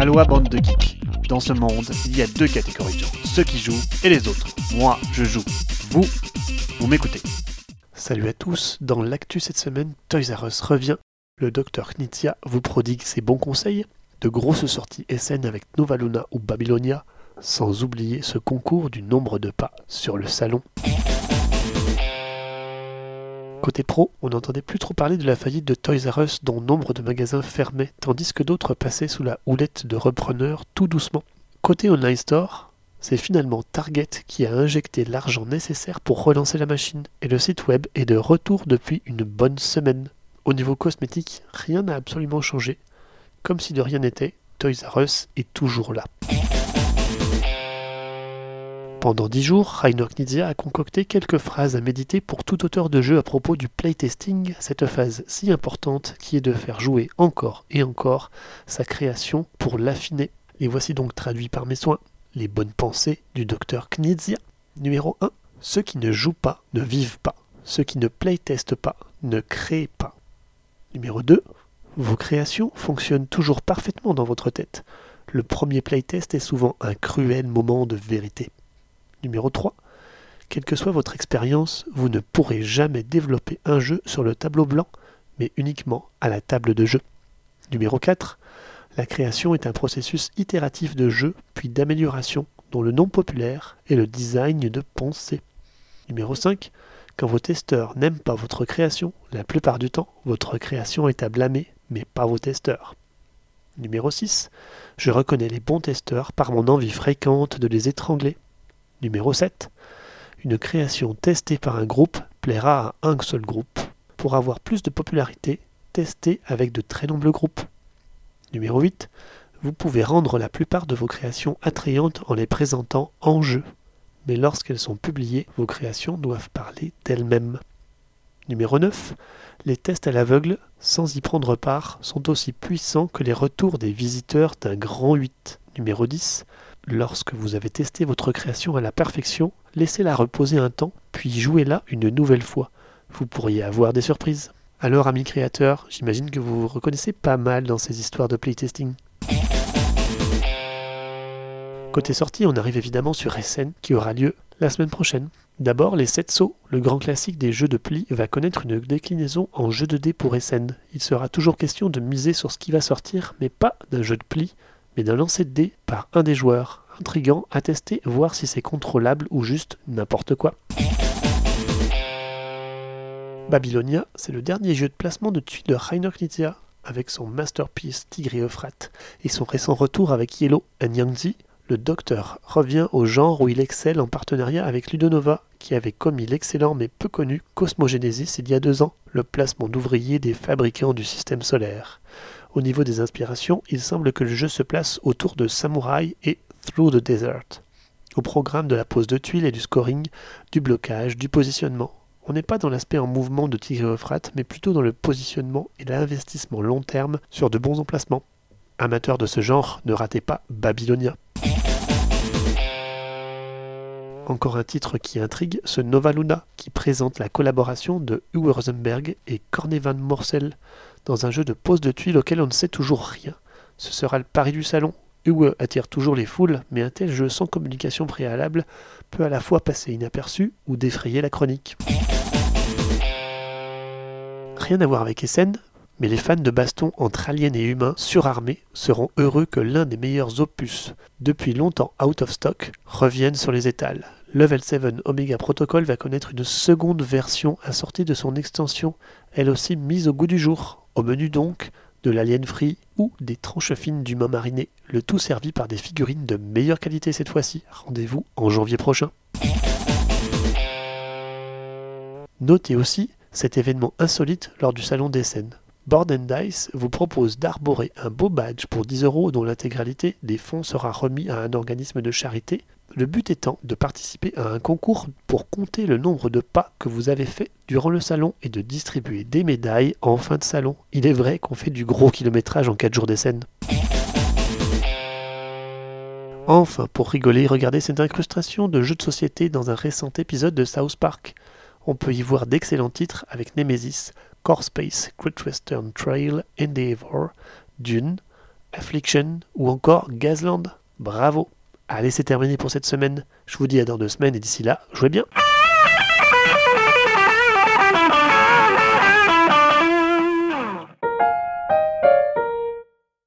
Aloha bande de geeks. Dans ce monde, il y a deux catégories de gens, ceux qui jouent et les autres. Moi, je joue. Vous, vous m'écoutez. Salut à tous, dans l'actu cette semaine, Toys R Us revient. Le docteur Knizia vous prodigue ses bons conseils, de grosses sorties SN avec Nova Luna ou Babylonia, sans oublier ce concours du nombre de pas sur le salon. Côté pro, on n'entendait plus trop parler de la faillite de Toys R Us dont nombre de magasins fermaient, tandis que d'autres passaient sous la houlette de repreneurs tout doucement. Côté online store, c'est finalement Target qui a injecté l'argent nécessaire pour relancer la machine, et le site web est de retour depuis une bonne semaine. Au niveau cosmétique, rien n'a absolument changé. Comme si de rien n'était, Toys R Us est toujours là. Pendant dix jours, Rainer Knizia a concocté quelques phrases à méditer pour tout auteur de jeu à propos du playtesting, cette phase si importante qui est de faire jouer encore et encore sa création pour l'affiner. Et voici donc traduit par mes soins les bonnes pensées du docteur Knizia. Numéro 1. Ceux qui ne jouent pas ne vivent pas. Ceux qui ne playtestent pas ne créent pas. Numéro 2. Vos créations fonctionnent toujours parfaitement dans votre tête. Le premier playtest est souvent un cruel moment de vérité. Numéro 3. Quelle que soit votre expérience, vous ne pourrez jamais développer un jeu sur le tableau blanc, mais uniquement à la table de jeu. Numéro 4. La création est un processus itératif de jeu puis d'amélioration dont le nom populaire est le design de pensée. Numéro 5. Quand vos testeurs n'aiment pas votre création, la plupart du temps, votre création est à blâmer, mais pas vos testeurs. Numéro 6. Je reconnais les bons testeurs par mon envie fréquente de les étrangler Numéro 7. Une création testée par un groupe plaira à un seul groupe. Pour avoir plus de popularité, testez avec de très nombreux groupes. Numéro 8. Vous pouvez rendre la plupart de vos créations attrayantes en les présentant en jeu. Mais lorsqu'elles sont publiées, vos créations doivent parler d'elles-mêmes. Numéro 9. Les tests à l'aveugle, sans y prendre part, sont aussi puissants que les retours des visiteurs d'un grand 8. Numéro 10. Lorsque vous avez testé votre création à la perfection, laissez-la reposer un temps, puis jouez-la une nouvelle fois. Vous pourriez avoir des surprises. Alors, amis créateurs, j'imagine que vous vous reconnaissez pas mal dans ces histoires de playtesting. Côté sortie, on arrive évidemment sur SN qui aura lieu la semaine prochaine. D'abord, les 7 sauts, le grand classique des jeux de pli, va connaître une déclinaison en jeu de dés pour SN. Il sera toujours question de miser sur ce qui va sortir, mais pas d'un jeu de pli, mais d'un lancer de dés par un des joueurs. Intrigant à tester, voir si c'est contrôlable ou juste n'importe quoi. Babylonia, c'est le dernier jeu de placement de tuiles de Rainer Knizia, avec son masterpiece Tigre et Euphrates, et son récent retour avec Yellow and Yangtze, le docteur revient au genre où il excelle en partenariat avec Ludonova, qui avait commis l'excellent mais peu connu Cosmogenesis il y a deux ans, le placement d'ouvriers des fabricants du système solaire. Au niveau des inspirations, il semble que le jeu se place autour de Samurai et Through the Desert. Au programme de la pose de tuiles et du scoring, du blocage, du positionnement. On n'est pas dans l'aspect en mouvement de Tigre Euphrate, mais plutôt dans le positionnement et l'investissement long terme sur de bons emplacements. Amateurs de ce genre, ne ratez pas Babylonia. Encore un titre qui intrigue, ce Nova Luna, qui présente la collaboration de Uwe Rosenberg et Cornevan Morcel dans un jeu de pose de tuiles auquel on ne sait toujours rien. Ce sera le pari du salon. Uwe attire toujours les foules, mais un tel jeu sans communication préalable peut à la fois passer inaperçu ou défrayer la chronique. Rien à voir avec Essen, mais les fans de baston entre aliens et humains surarmés seront heureux que l'un des meilleurs opus, depuis longtemps out of stock, revienne sur les étals. Level 7 Omega Protocol va connaître une seconde version assortie de son extension, elle aussi mise au goût du jour. Au menu donc, de l'alien free ou des tranches fines d'humains marinés, le tout servi par des figurines de meilleure qualité cette fois-ci. Rendez-vous en janvier prochain. Notez aussi cet événement insolite lors du salon des scènes. Board Dice vous propose d'arborer un beau badge pour 10 euros dont l'intégralité des fonds sera remis à un organisme de charité le but étant de participer à un concours pour compter le nombre de pas que vous avez fait durant le salon et de distribuer des médailles en fin de salon. Il est vrai qu'on fait du gros kilométrage en 4 jours des scènes. Enfin, pour rigoler, regardez cette incrustation de jeux de société dans un récent épisode de South Park. On peut y voir d'excellents titres avec Nemesis, Core Space, Great Western Trail, Endeavor, Dune, Affliction ou encore Gazland. Bravo Allez, c'est terminé pour cette semaine. Je vous dis à dans deux semaines et d'ici là, jouez bien